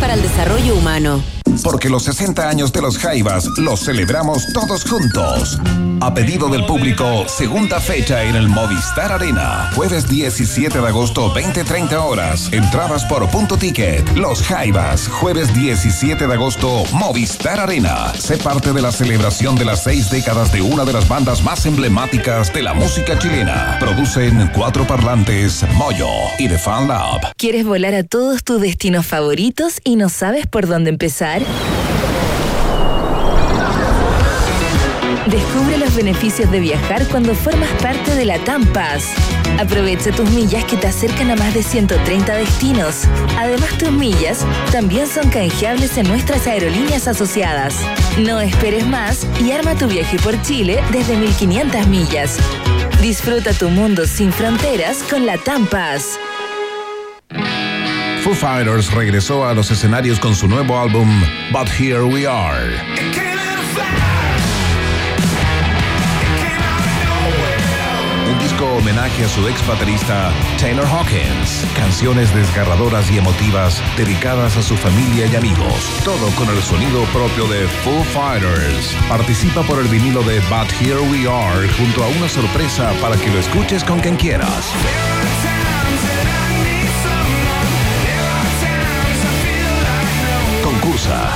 para el desarrollo humano. Porque los 60 años de los Jaivas los celebramos todos juntos. A pedido del público, segunda fecha en el Movistar Arena. Jueves 17 de agosto, 20-30 horas. Entradas por punto ticket. Los Jaivas. Jueves 17 de agosto, Movistar Arena. Sé parte de la celebración de las seis décadas de una de las bandas más emblemáticas de la música chilena. Producen cuatro parlantes, Moyo y The Fan Lab. ¿Quieres volar a todos tus destinos favoritos y no sabes por dónde empezar? Descubre los beneficios de viajar cuando formas parte de la TAMPAS. Aprovecha tus millas que te acercan a más de 130 destinos. Además, tus millas también son canjeables en nuestras aerolíneas asociadas. No esperes más y arma tu viaje por Chile desde 1500 millas. Disfruta tu mundo sin fronteras con la TAMPAS. Foo Fighters regresó a los escenarios con su nuevo álbum But Here We Are. Un disco homenaje a su ex baterista Taylor Hawkins. Canciones desgarradoras y emotivas dedicadas a su familia y amigos. Todo con el sonido propio de Foo Fighters. Participa por el vinilo de But Here We Are junto a una sorpresa para que lo escuches con quien quieras.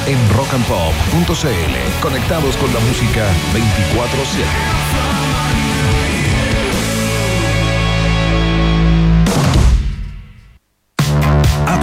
En rockandpop.cl. Conectados con la música 24-7.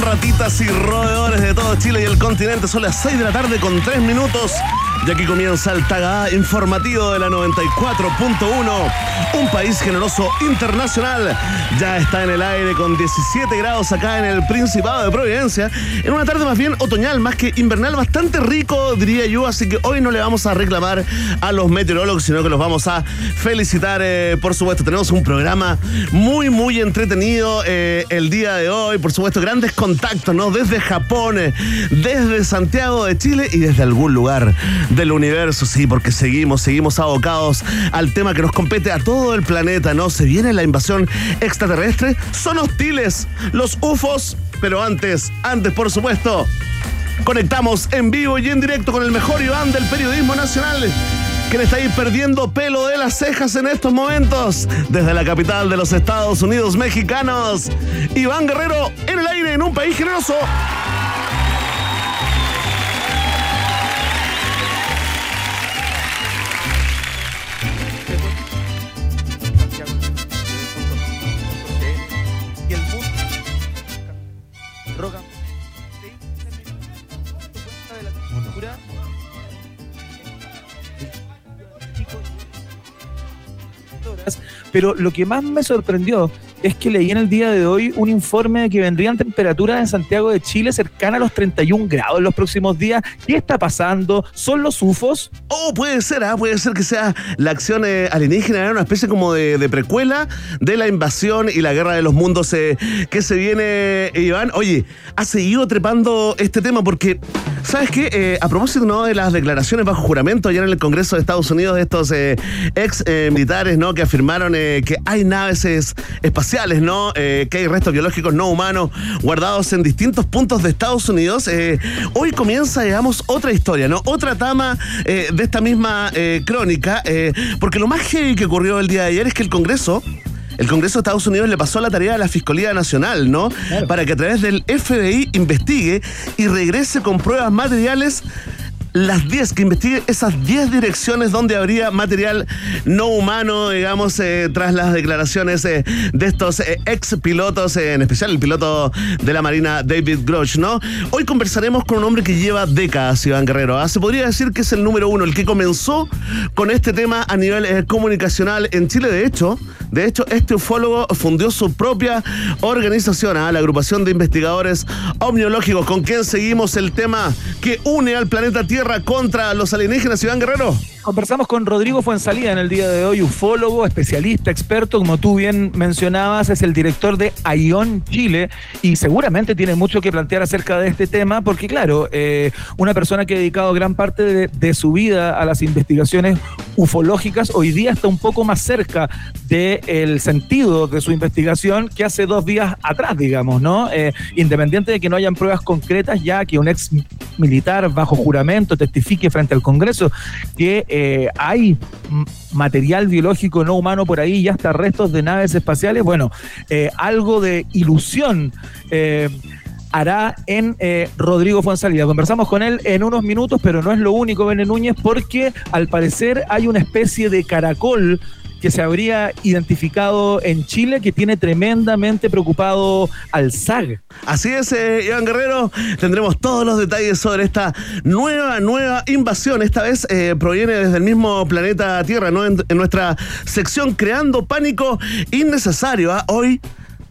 Ratitas y roedores de todo Chile y el continente? Son las 6 de la tarde con 3 minutos. Y aquí comienza el Taga informativo de la 94.1. Un país generoso internacional. Ya está en el aire con 17 grados acá en el Principado de Providencia. En una tarde más bien otoñal, más que invernal, bastante rico, diría yo. Así que hoy no le vamos a reclamar a los meteorólogos, sino que los vamos a felicitar. eh, por supuesto, tenemos un programa muy, muy entretenido eh, el día de hoy. Por supuesto, grandes contactos, ¿no? Desde Japón, eh, desde Santiago de Chile y desde algún lugar del universo, sí, porque seguimos, seguimos abocados al tema que nos compete a todo el planeta, ¿no? Se viene la invasión extraterrestre, son hostiles los UFOs, pero antes, antes, por supuesto, conectamos en vivo y en directo con el mejor Iván del periodismo nacional. Quien está ahí perdiendo pelo de las cejas en estos momentos, desde la capital de los Estados Unidos mexicanos, Iván Guerrero en el aire en un país generoso. Pero lo que más me sorprendió es que leí en el día de hoy un informe de que vendrían temperaturas en Santiago de Chile cercanas a los 31 grados en los próximos días. ¿Qué está pasando? ¿Son los UFOs? Oh, puede ser, ¿ah? puede ser que sea la acción eh, alienígena, era una especie como de, precuela de la invasión y la guerra de los mundos eh, que se viene, eh, Iván. Oye, ha seguido trepando este tema porque ¿Sabes qué? A propósito ¿no? de las declaraciones bajo juramento ayer en el Congreso de Estados Unidos de estos ex militares ¿no? que afirmaron que hay naves espaciales, ¿no? que hay restos biológicos no humanos guardados en distintos puntos de Estados Unidos, hoy comienza, digamos, otra historia, ¿no? Otra tama de esta misma crónica, porque lo más heavy que ocurrió el día de ayer es que el Congreso el Congreso de Estados Unidos le pasó la tarea a la Fiscalía Nacional, ¿no? Para que a través del FBI investigue y regrese con pruebas materiales las 10, que investigue esas 10 direcciones donde habría material no humano, digamos, eh, tras las declaraciones eh, de estos eh, ex pilotos, en especial el piloto de la Marina David Grosh, ¿no? Hoy conversaremos con un hombre que lleva décadas, Iván Guerrero. ¿ah? Se podría decir que es el número uno, el que comenzó con este tema a nivel comunicacional en Chile. De hecho, de hecho, este ufólogo fundió su propia organización, ¿ah? la agrupación de investigadores omniológicos, con quien seguimos el tema que une al planeta Tierra contra los alienígenas, Iván Guerrero? Conversamos con Rodrigo Fuensalida en el día de hoy, ufólogo, especialista, experto, como tú bien mencionabas, es el director de ION Chile y seguramente tiene mucho que plantear acerca de este tema, porque claro, eh, una persona que ha dedicado gran parte de, su vida a las investigaciones ufológicas, hoy día está un poco más cerca del sentido de su investigación que hace dos días atrás, digamos, ¿no? Eh, independiente de que no hayan pruebas concretas, ya que un ex militar bajo juramento testifique frente al Congreso que eh, hay material biológico no humano por ahí y hasta restos de naves espaciales, bueno, eh, algo de ilusión. Eh, hará en Rodrigo Fuensalida. Conversamos con él en unos minutos, pero no es lo único, Bene Núñez, porque al parecer hay una especie de caracol que se habría identificado en Chile que tiene tremendamente preocupado al SAG. Así es, eh, Iván Guerrero, tendremos todos los detalles sobre esta nueva, nueva invasión. Esta vez eh, proviene desde el mismo planeta Tierra, ¿no? En, nuestra sección Creando Pánico Innecesario. ¿ah? Hoy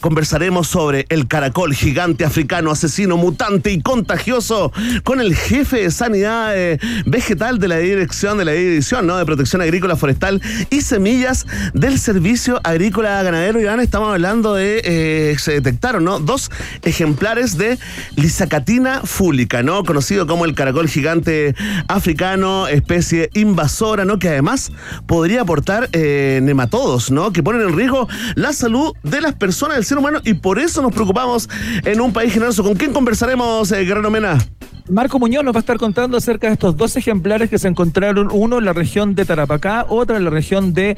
Conversaremos sobre el caracol gigante africano, asesino, mutante y contagioso con el jefe de sanidad eh, vegetal de la dirección de la división ¿no? de protección agrícola, forestal y semillas del servicio agrícola ganadero. Iván, estamos hablando de, eh, se detectaron ¿no? dos ejemplares de lisacatina fúlica, ¿no? conocido como el caracol gigante africano, especie invasora, ¿no? que además podría aportar eh, nematodos, ¿no? que ponen en riesgo la salud de las personas del humano y por eso nos preocupamos en un país generoso. ¿Con quién conversaremos, eh, Guerrero Mena? Marco Muñoz nos va a estar contando acerca de estos dos ejemplares que se encontraron, uno en la región de Tarapacá, otro en la región de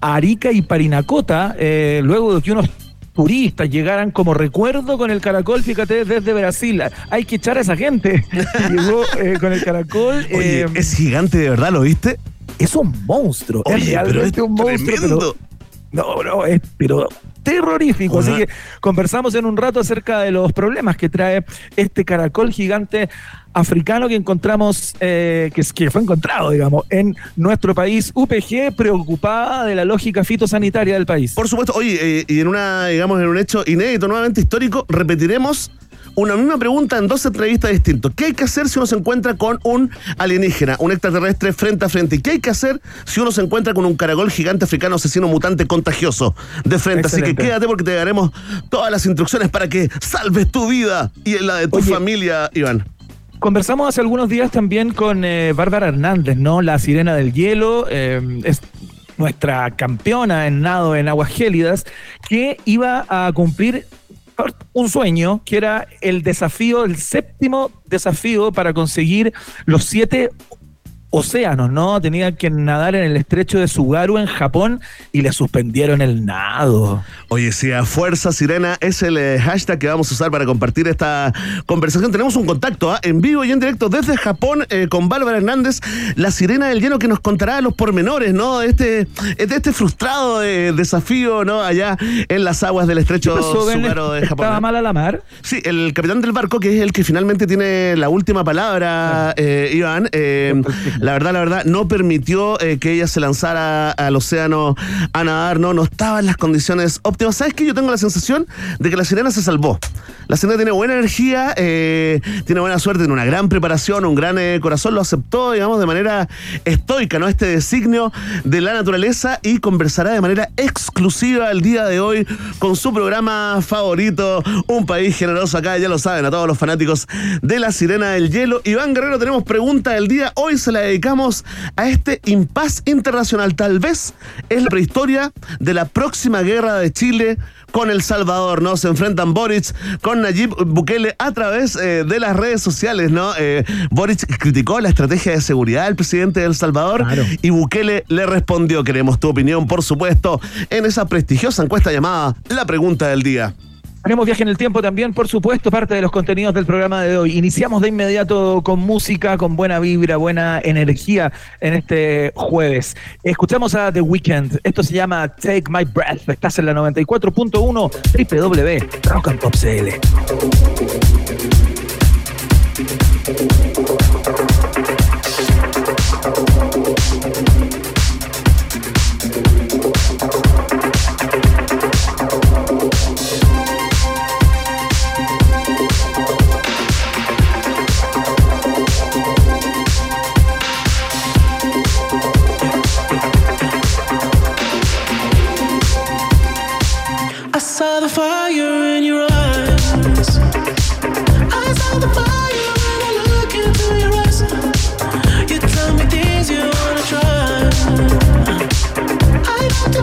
Arica y Parinacota, eh, luego de que unos turistas llegaran como recuerdo con el caracol, fíjate, desde Brasil. Hay que echar a esa gente. Llegó eh, con el caracol. Oye, es gigante de verdad, ¿lo viste? Es un monstruo. es realmente un monstruo. no, no, es, pero terrorífico. Así que conversamos en un rato acerca de los problemas que trae este caracol gigante africano que encontramos, eh, que, que fue encontrado, digamos, en nuestro país. UPG preocupada de la lógica fitosanitaria del país. Por supuesto, oye, eh, y en una, digamos, en un hecho inédito, nuevamente histórico, repetiremos una misma pregunta en dos entrevistas distintas. ¿Qué hay que hacer si uno se encuentra con un alienígena, un extraterrestre frente a frente? ¿Y qué hay que hacer si uno se encuentra con un caragol gigante africano asesino mutante contagioso de frente? Así que quédate porque te daremos todas las instrucciones para que salves tu vida y la de tu familia, Iván. Conversamos hace algunos días también con eh, Bárbara Hernández, ¿no? La sirena del hielo. Eh, es nuestra campeona en nado en aguas gélidas, que iba a cumplir un sueño que era el desafío, el séptimo desafío para conseguir los siete océanos, ¿no? Tenía que nadar en el estrecho de Sugaru en Japón y le suspendieron el nado. Oye, si a Fuerza Sirena es el eh, hashtag que vamos a usar para compartir esta conversación. Tenemos un contacto ¿ah? en vivo y en directo desde Japón eh, con Bárbara Hernández, la Sirena del Lleno, que nos contará los pormenores, ¿no? De este, de este frustrado eh, desafío, ¿no? Allá en las aguas del estrecho Sugaru de Japón. ¿Estaba mal a la mar? Sí, el capitán del barco, que es el que finalmente tiene la última palabra, Iván la verdad, la verdad, no permitió eh, que ella se lanzara al océano a nadar, no, no estaba en las condiciones óptimas. ¿Sabes qué? Yo tengo la sensación de que la sirena se salvó. La sirena tiene buena energía, eh, tiene buena suerte, tiene una gran preparación, un gran eh, corazón, lo aceptó, digamos, de manera estoica, ¿no? Este designio de la naturaleza y conversará de manera exclusiva el día de hoy con su programa favorito, Un País Generoso acá, ya lo saben, a todos los fanáticos de la Sirena del Hielo. Iván Guerrero, tenemos pregunta del día. Hoy se la dedicamos a este impas internacional. Tal vez es la prehistoria de la próxima guerra de Chile con El Salvador, ¿no? Se enfrentan Boric con Nayib Bukele a través eh, de las redes sociales, ¿no? Eh, Boric criticó la estrategia de seguridad del presidente de El Salvador y Bukele le respondió, queremos tu opinión, por supuesto, en esa prestigiosa encuesta llamada La Pregunta del Día. Tenemos viaje en el tiempo también, por supuesto, parte de los contenidos del programa de hoy. Iniciamos de inmediato con música, con buena vibra, buena energía en este jueves. Escuchamos a The Weeknd. Esto se llama Take My Breath. Estás en la 94.1 www.rock and Pop CL. saw the fire in your eyes. I saw the fire when I into your eyes. You tell me things you wanna try. I got the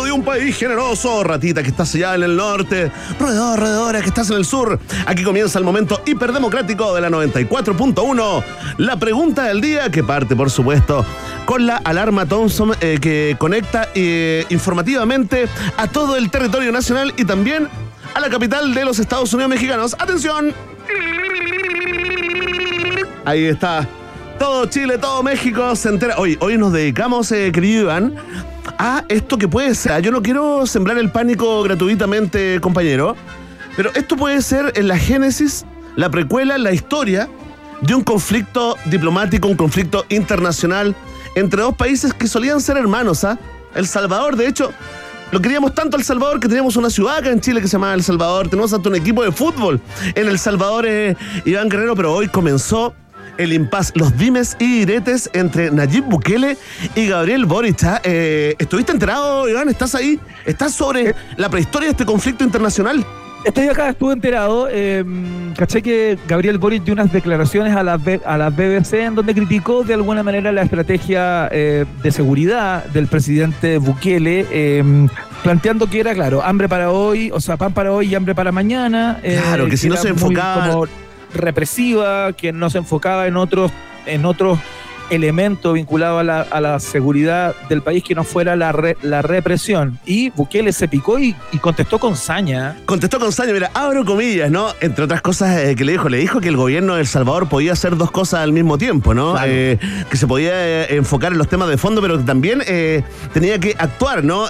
De un país generoso, ratita que estás allá en el norte, roedor, roedora que estás en el sur. Aquí comienza el momento hiperdemocrático de la 94.1. La pregunta del día que parte, por supuesto, con la alarma Thompson eh, que conecta eh, informativamente a todo el territorio nacional y también a la capital de los Estados Unidos mexicanos. ¡Atención! Ahí está. Todo Chile, todo México se entera. Hoy, hoy nos dedicamos, eh, querido a esto que puede ser. Yo no quiero sembrar el pánico gratuitamente, compañero, pero esto puede ser en la génesis, la precuela, la historia de un conflicto diplomático, un conflicto internacional entre dos países que solían ser hermanos, ¿ah? El Salvador, de hecho, lo queríamos tanto El Salvador que teníamos una ciudad acá en Chile que se llama El Salvador. Tenemos hasta un equipo de fútbol en El Salvador, eh, Iván Guerrero, pero hoy comenzó el impas, los dimes y diretes entre Nayib Bukele y Gabriel Boric. ¿ah? Eh, ¿Estuviste enterado, Iván? ¿Estás ahí? ¿Estás sobre la prehistoria de este conflicto internacional? Estoy acá, estuve enterado. Eh, caché que Gabriel Boric dio unas declaraciones a la, a la BBC en donde criticó de alguna manera la estrategia eh, de seguridad del presidente Bukele, eh, planteando que era, claro, hambre para hoy, o sea, pan para hoy y hambre para mañana. claro, que si no se enfocaba represiva, que no se enfocaba en otros, en otros elemento vinculado a la, a la, seguridad del país que no fuera la, la represión. Y Bukele se picó y, y, contestó con saña. Contestó con saña, mira, abro comillas, ¿no? Entre otras cosas eh, que le dijo, le dijo que el gobierno de El Salvador podía hacer dos cosas al mismo tiempo, ¿no? Claro. Eh, que se podía eh, enfocar en los temas de fondo, pero que también eh, tenía que actuar, ¿no?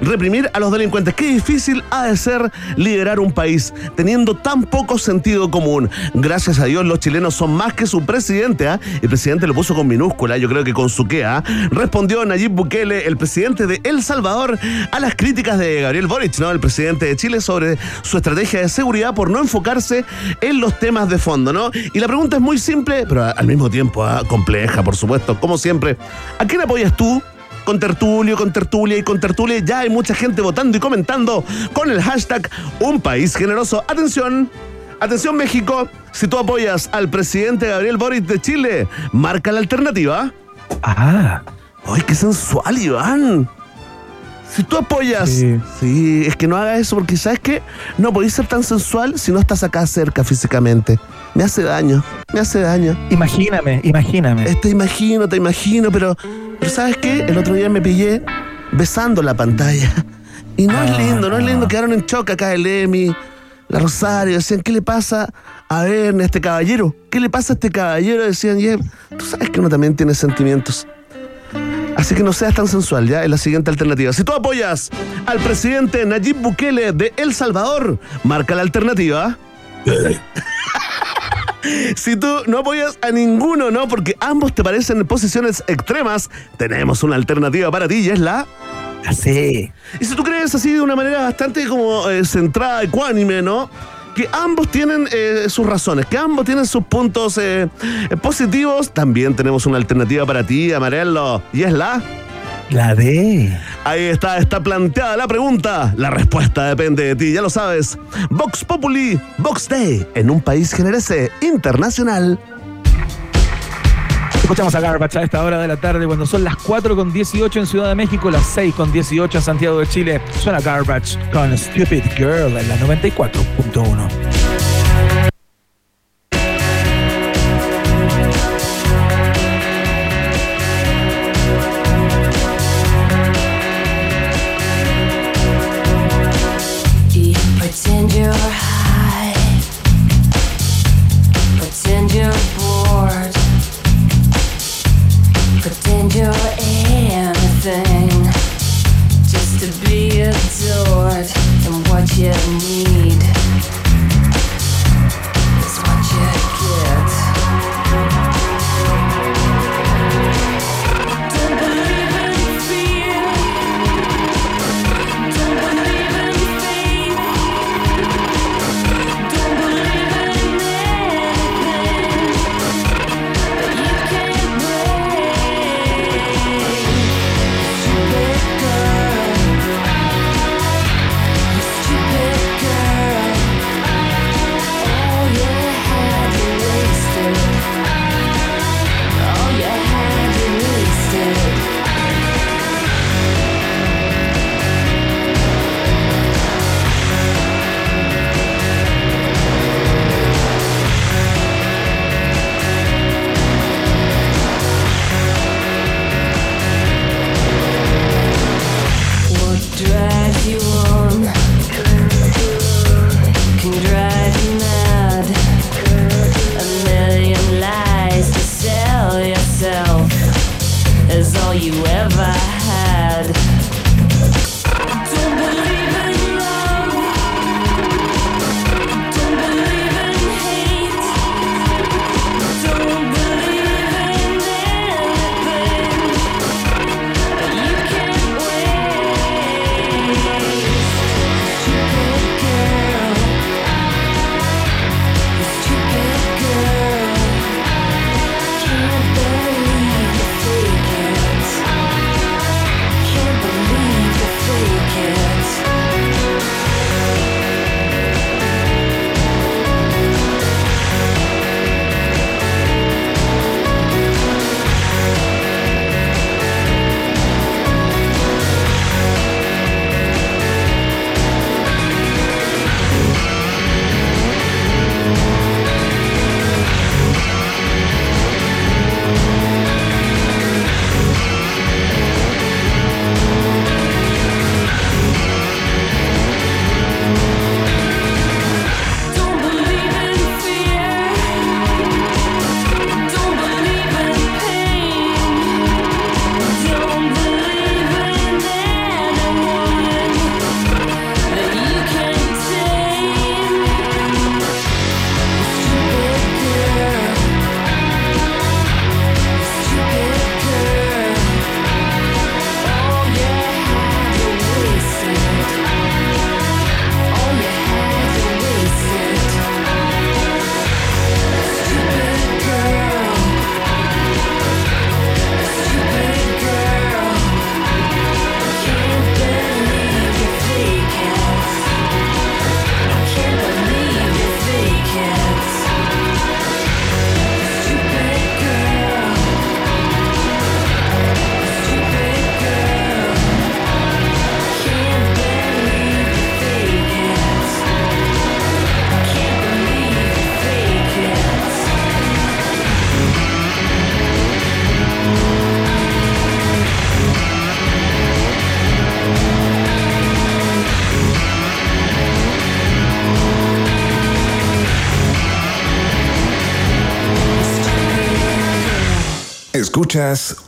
Reprimir a los delincuentes. Qué difícil ha de ser liderar un país teniendo tan poco sentido común. Gracias a Dios, los chilenos son más que su presidente, ¿ah? El presidente lo puso con minúscula, yo creo que con su quea, respondió Nayib Bukele, el presidente de El Salvador, a las críticas de Gabriel Boric, ¿no? El presidente de Chile sobre su estrategia de seguridad por no enfocarse en los temas de fondo, ¿no? Y la pregunta es muy simple, pero al mismo tiempo ¿eh? compleja, por supuesto, como siempre. ¿A quién apoyas tú? con tertulio, con tertulia y con tertulia. Ya hay mucha gente votando y comentando con el hashtag Un País Generoso. Atención. Atención México, si tú apoyas al presidente Gabriel Boric de Chile, marca la alternativa. Ah. ¡Ay, qué sensual, Iván! Si tú apoyas... Sí. sí, es que no hagas eso porque ¿sabes qué? No podéis ser tan sensual si no estás acá cerca físicamente. Me hace daño, me hace daño. Imagíname, imagíname. Te imagino, te imagino, pero, pero ¿sabes qué? El otro día me pillé besando la pantalla. Y no ah, es lindo, no es lindo. Quedaron en shock acá el Emi, la Rosario. Decían, ¿qué le pasa a ver a este caballero? ¿Qué le pasa a este caballero? Decían, yeah, tú sabes que uno también tiene sentimientos. Así que no seas tan sensual, ya es la siguiente alternativa. Si tú apoyas al presidente Nayib Bukele de El Salvador, marca la alternativa. si tú no apoyas a ninguno, ¿no? Porque ambos te parecen posiciones extremas, tenemos una alternativa para ti y es la. Sí. Y si tú crees así de una manera bastante como eh, centrada, ecuánime, ¿no? que ambos tienen eh, sus razones, que ambos tienen sus puntos eh, positivos, también tenemos una alternativa para ti, Amarelo, y es la... La D. Ahí está, está planteada la pregunta. La respuesta depende de ti, ya lo sabes. Vox Populi, Vox Day, en un país generese internacional. Escuchamos a Garbage a esta hora de la tarde cuando son las 4 con 18 en Ciudad de México, las 6 con 18 en Santiago de Chile. Suena Garbage con Stupid Girl en la 94.1. Stupid girl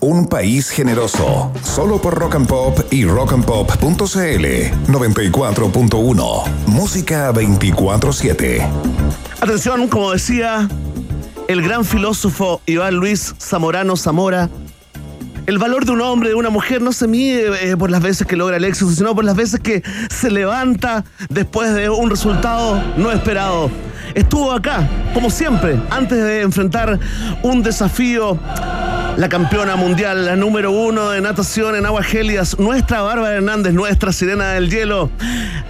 Un País Generoso, solo por Rock and Pop y rockandpop.cl 94.1, música 24/7. Atención, como decía el gran filósofo Iván Luis Zamorano Zamora, el valor de un hombre, de una mujer, no se mide eh, por las veces que logra el éxito, sino por las veces que se levanta después de un resultado no esperado. Estuvo acá, como siempre, antes de enfrentar un desafío la campeona mundial, la número uno de natación en aguas gélidas, nuestra Bárbara Hernández, nuestra sirena del hielo.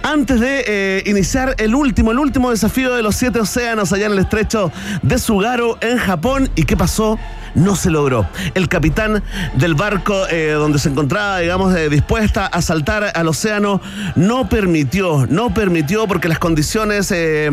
Antes de eh, iniciar el último, el último desafío de los siete océanos allá en el estrecho de Sugaro, en Japón. ¿Y qué pasó? No se logró. El capitán del barco eh, donde se encontraba, digamos, eh, dispuesta a saltar al océano, no permitió, no permitió porque las condiciones eh,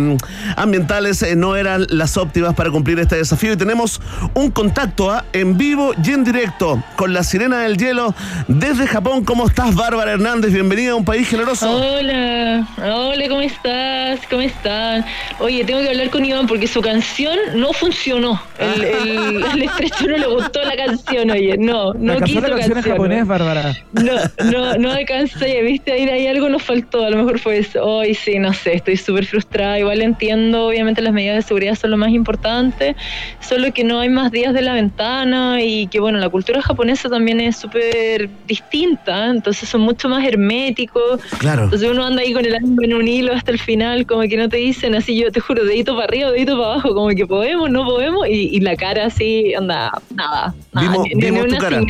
ambientales no eran las óptimas para cumplir este desafío. Y tenemos un contacto ¿ah? en vivo y en directo con la sirena del hielo desde Japón. ¿Cómo estás, Bárbara Hernández? Bienvenida a un país generoso. Hola, hola, ¿cómo estás? ¿Cómo están? Oye, tengo que hablar con Iván porque su canción no funcionó. El, no le gustó la canción, oye, no, no quiso la canción. en japonés, Bárbara. No, no, no alcancé, viste, ahí, ahí algo nos faltó, a lo mejor fue eso. Hoy sí, no sé, estoy súper frustrada, igual entiendo, obviamente las medidas de seguridad son lo más importante, solo que no hay más días de la ventana y que bueno, la cultura japonesa también es súper distinta, entonces son mucho más herméticos. Claro. Entonces uno anda ahí con el ánimo en un hilo hasta el final, como que no te dicen así, yo te juro, dedito para arriba, dedito para abajo, como que podemos, no podemos, y, y la cara así, anda, nada. vimos, vimos tu cara.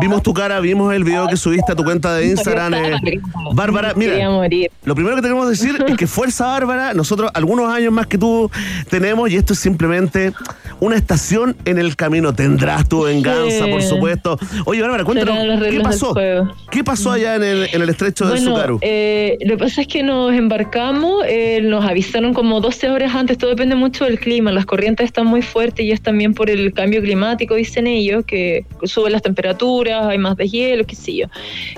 Vimos tu cara, vimos el video que subiste a tu cuenta de Instagram. Eh. Bárbara, mira, lo primero que tenemos que decir es que Fuerza Bárbara, nosotros algunos años más que tú tenemos y esto es simplemente una estación en el camino. Tendrás tu venganza, por supuesto. Oye, Bárbara, cuéntanos, ¿qué pasó? ¿Qué pasó allá en el, en el estrecho de Sucaru? Eh, lo que pasa es que nos embarcamos, eh, nos avisaron como 12 horas antes, todo depende mucho del clima, las corrientes están muy fuertes y es también por el cambio climático dicen ellos, que suben las temperaturas, hay más deshielo, qué sé yo.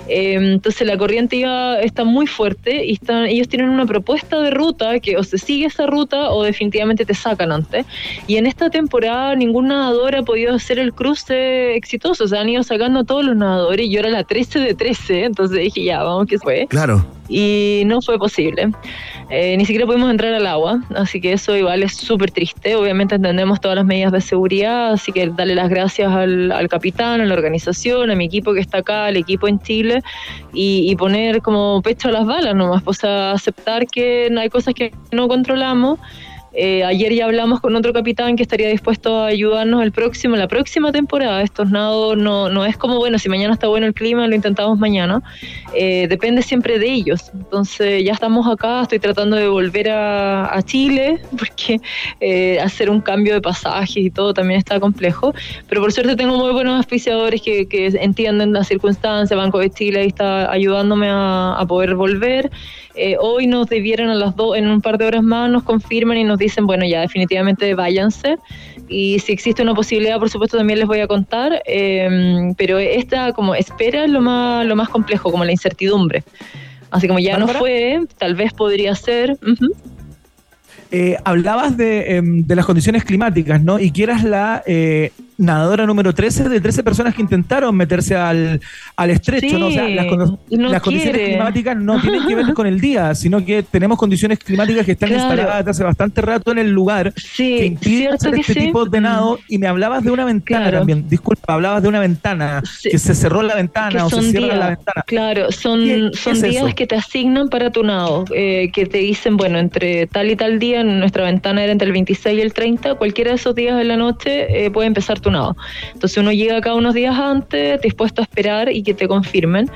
Eh, entonces la corriente iba, está muy fuerte y están, ellos tienen una propuesta de ruta que o se sigue esa ruta o definitivamente te sacan antes. Y en esta temporada ningún nadador ha podido hacer el cruce exitoso, o sea, han ido sacando a todos los nadadores y yo era la 13 de 13, entonces dije, ya, vamos que fue. Claro y no fue posible. Eh, ni siquiera pudimos entrar al agua, así que eso igual es súper triste. Obviamente entendemos todas las medidas de seguridad, así que darle las gracias al, capitán, a la organización, a mi equipo que está acá, al equipo en Chile, y, poner como pecho a las balas nomás, pues aceptar que hay cosas que no controlamos eh, ayer ya hablamos con otro capitán que estaría dispuesto a ayudarnos el próximo, la próxima temporada. Estos nados no, no es como, bueno, si mañana está bueno el clima, lo intentamos mañana. Eh, depende siempre de ellos. Entonces ya estamos acá, estoy tratando de volver a, Chile, porque eh, hacer un cambio de pasajes y todo también está complejo. Pero por suerte tengo muy buenos auspiciadores que, entienden las circunstancias. Banco de Chile ahí está ayudándome a poder volver. Hoy nos debieron a las dos, en un par de horas más, nos confirman y nos dicen, bueno, ya definitivamente váyanse. Y si existe una posibilidad, por supuesto, también les voy a contar. Em, pero esta como espera es lo más, lo más complejo, como la incertidumbre. Así como ya no fue, tal vez podría ser. Eh, hablabas de, em, de, las condiciones climáticas, ¿no? Y quieras la eh, nadadora número 13 de 13 personas que intentaron meterse al, al estrecho. ¿no? O sea, las, condiciones climáticas no tienen que ver con el día, sino que tenemos condiciones climáticas que están instaladas desde hace bastante rato en el lugar que impiden hacer este tipo de nado. Y me hablabas de una ventana también. Disculpa, hablabas de una ventana, que se cerró la ventana o se cierra la ventana. Claro, son, son días que te asignan para tu nado, eh, que te dicen, bueno, entre tal y tal día, nuestra ventana era entre el 26 y el 30, cualquiera de esos días de la noche eh, puede empezar entonces uno llega acá unos días antes, dispuesto a esperar y que te confirmen.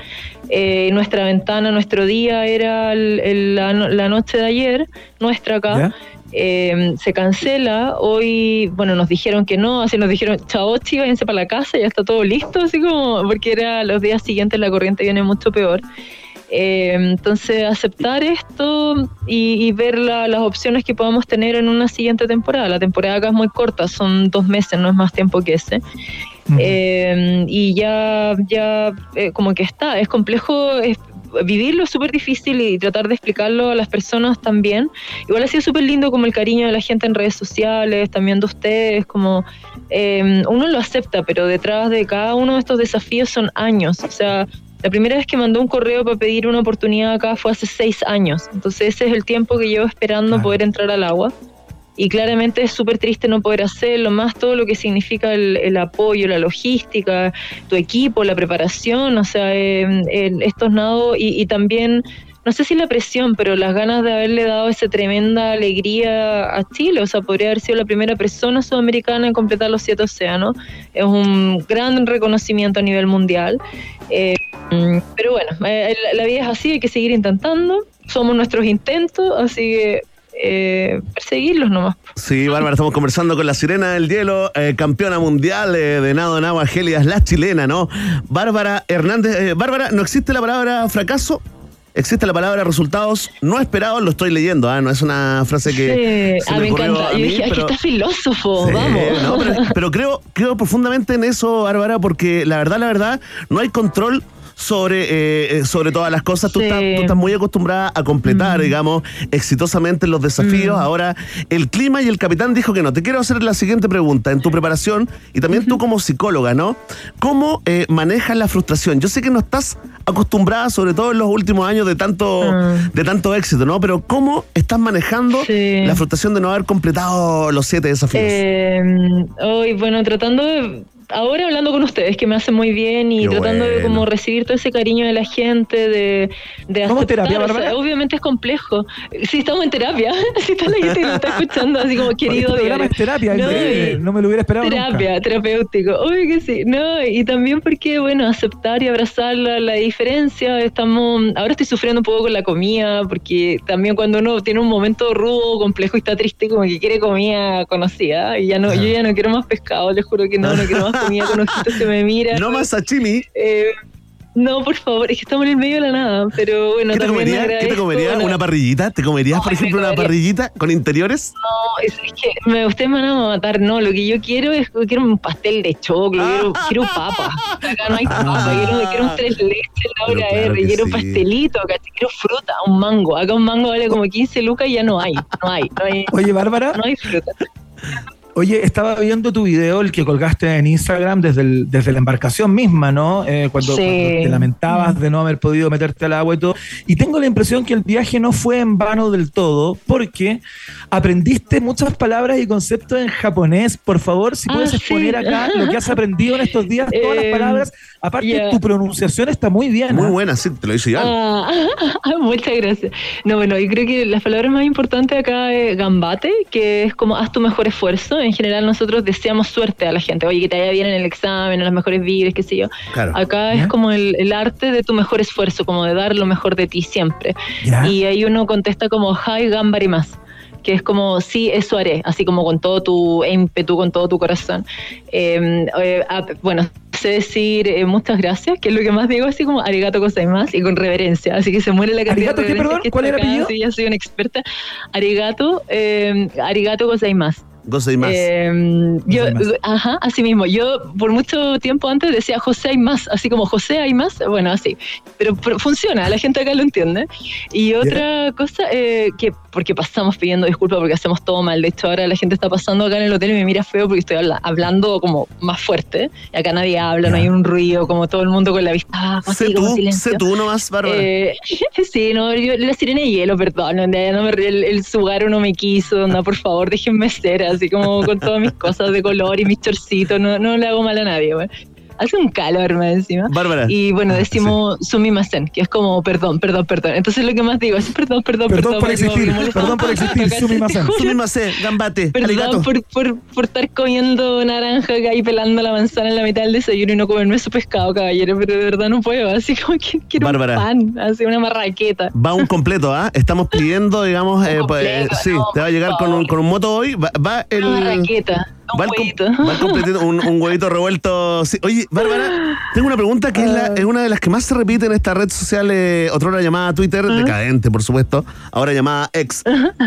Eh, nuestra ventana, nuestro día era la, noche de ayer, nuestra acá. Eh, se cancela. Hoy, bueno, nos dijeron que no, así nos dijeron, chao, chi, váyanse para la casa, ya está todo listo, así como, porque era los días siguientes la corriente viene mucho peor. Eh, entonces, aceptar esto y, ver las opciones que podamos tener en una siguiente temporada. La temporada acá es muy corta, son dos meses, no es más tiempo que ese. Eh, y ya, ya eh, como que está, es complejo vivirlo es súper difícil y tratar de explicarlo a las personas también. Igual ha sido súper lindo como el cariño de la gente en redes sociales, también de ustedes, como eh, uno lo acepta, pero detrás de cada uno de estos desafíos son años. O sea, la primera vez que mandó un correo para pedir una oportunidad acá fue hace seis años. Entonces ese es el tiempo que llevo esperando poder entrar al agua y claramente es súper triste no poder hacerlo, más todo lo que significa el, apoyo, la logística, tu equipo, la preparación, o sea, eh, estos nados y, también no sé si la presión, pero las ganas de haberle dado esa tremenda alegría a Chile, o sea, podría haber sido la primera persona sudamericana en completar los siete océanos, es un gran reconocimiento a nivel mundial, eh, pero bueno, eh, la vida es así, hay que seguir intentando, somos nuestros intentos, así que eh, perseguirlos nomás. Sí, Bárbara, estamos conversando con la Sirena del Hielo, campeona mundial de nado en agua gélidas, la chilena, ¿no? Bárbara Hernández. Bárbara, ¿no existe la palabra fracaso? Existe la palabra resultados no esperados, lo estoy leyendo, ¿ah? no es una frase que. Sí, ah, me, encanta. Yo dije, aquí está filósofo, vamos. pero, creo, creo profundamente en eso, Bárbara, porque la verdad, la verdad, no hay control sobre, eh, eh, sobre todas las cosas. Tú, estás, muy acostumbrada a completar, mm. digamos, exitosamente los desafíos. Mm. Ahora, el clima y el capitán dijo que no. Te quiero hacer la siguiente pregunta. En tu preparación, y también tú como psicóloga, ¿no? ¿Cómo eh, manejas la frustración? Yo sé que no estás acostumbrada, sobre todo en los últimos años de tanto, ah. de tanto éxito, ¿no? Pero ¿cómo estás manejando la frustración de no haber completado los siete desafíos? hoy, bueno, tratando de ahora hablando con ustedes, que me hace muy bien y tratando de como recibir todo ese cariño de la gente, de, de aceptar, terapia, Bárbara? obviamente es complejo. Sí, estamos en terapia. Si está la gente que lo está escuchando, así como querido. Este programa es terapia, no, no, me lo hubiera esperado. Terapia, terapéutico. Obvio que sí. No, y también porque, bueno, aceptar y abrazar la, la, diferencia. Estamos, ahora estoy sufriendo un poco con la comida, porque también cuando uno tiene un momento rudo, complejo y está triste, como que quiere comida conocida. Y ya no, yo ya no quiero más pescado, les juro que no, no quiero más comida con ojitos que me mira. No más sashimi. Eh, no, por favor, es que estamos en el medio de la nada, pero bueno, ¿Qué te comerías? ¿Qué te comerías? ¿Una parrillita? ¿Te comerías, por ejemplo, una parrillita con interiores? No, es, que me, ustedes me van a matar, no, lo que yo quiero es, quiero un pastel de choclo, quiero, quiero papa, acá no hay papa, quiero, quiero un tres leches, Laura R, quiero un pastelito, quiero fruta, un mango, acá un mango vale como 15 lucas y ya no hay, no hay, no hay. Oye, Bárbara. No hay fruta. Oye, estaba viendo tu video, el que colgaste en Instagram desde, desde la embarcación misma, ¿no? Eh, cuando, te lamentabas de no haber podido meterte al agua y todo. Y tengo la impresión que el viaje no fue en vano del todo, porque aprendiste muchas palabras y conceptos en japonés. Por favor, si puedes ah, exponer acá lo que has aprendido en estos días, todas las eh, palabras. Aparte, tu pronunciación está muy bien. Muy ¿ah? buena, sí, te lo hice ya. Ah, muchas gracias. No, bueno, yo creo que las palabras más importantes acá es gambate, que es como haz tu mejor esfuerzo en general nosotros deseamos suerte a la gente, oye, que te vaya bien en el examen, en las mejores vidas, qué sé yo. Acá es como el, arte de tu mejor esfuerzo, como de dar lo mejor de ti siempre. Y ahí uno contesta como, hi, gambari más que es como, sí, eso haré, así como con todo tu ímpetu, con todo tu corazón. Em, eh, ah, bueno, sé decir eh, muchas gracias, que es lo que más digo, así como arigato más y con reverencia, así que se muere la cantidad de perdón? ¿Cuál era el apellido? Sí, ya soy una experta. Arigato, eh, arigato más José y más. Em, yo, ajá, así mismo. Yo por mucho tiempo antes decía José hay más, así como José hay más, bueno, así. Pero, funciona, la gente acá lo entiende. Y otra cosa, eh, que porque pasamos pidiendo disculpas porque hacemos todo mal. De hecho, ahora la gente está pasando acá en el hotel y me mira feo porque estoy hablando como más fuerte. Y acá nadie habla, no hay un ruido, como todo el mundo con la vista. Ah, sé tú, sé tú nomás, Bárbara. Eh, sí, no, yo, la sirena de hielo, perdón. No, el, el sugar no me quiso, no, por favor, déjenme ser así como con todas mis cosas de color y mis chorcitos, no, no le hago mal a nadie. Hace un calor más encima. Bárbara. Y bueno, ah, decimos sí. sumimasen, que es como perdón, perdón, perdón. Entonces lo que más digo es perdón, perdón, perdón. Perdón por existir, perdón por existir, sumimasen. Sumimasen, gambate, Perdón por, por, por, estar comiendo naranja acá y pelando la manzana en la mitad del desayuno y no comerme su pescado, caballero, pero de verdad no puedo. Así como que quiero Bárbara. un pan, así una marraqueta. Va un completo, ¿ah? Estamos pidiendo, digamos, eh, pues, sí, te va a llegar con un, con un moto hoy. Va, va el. Una marraqueta. Un huevito. un, un, huevito revuelto. Oye, Bárbara, tengo una pregunta que es, la, es, una de las que más se repite en esta red social, eh, otra hora llamada Twitter, decadente, por supuesto, ahora llamada ex.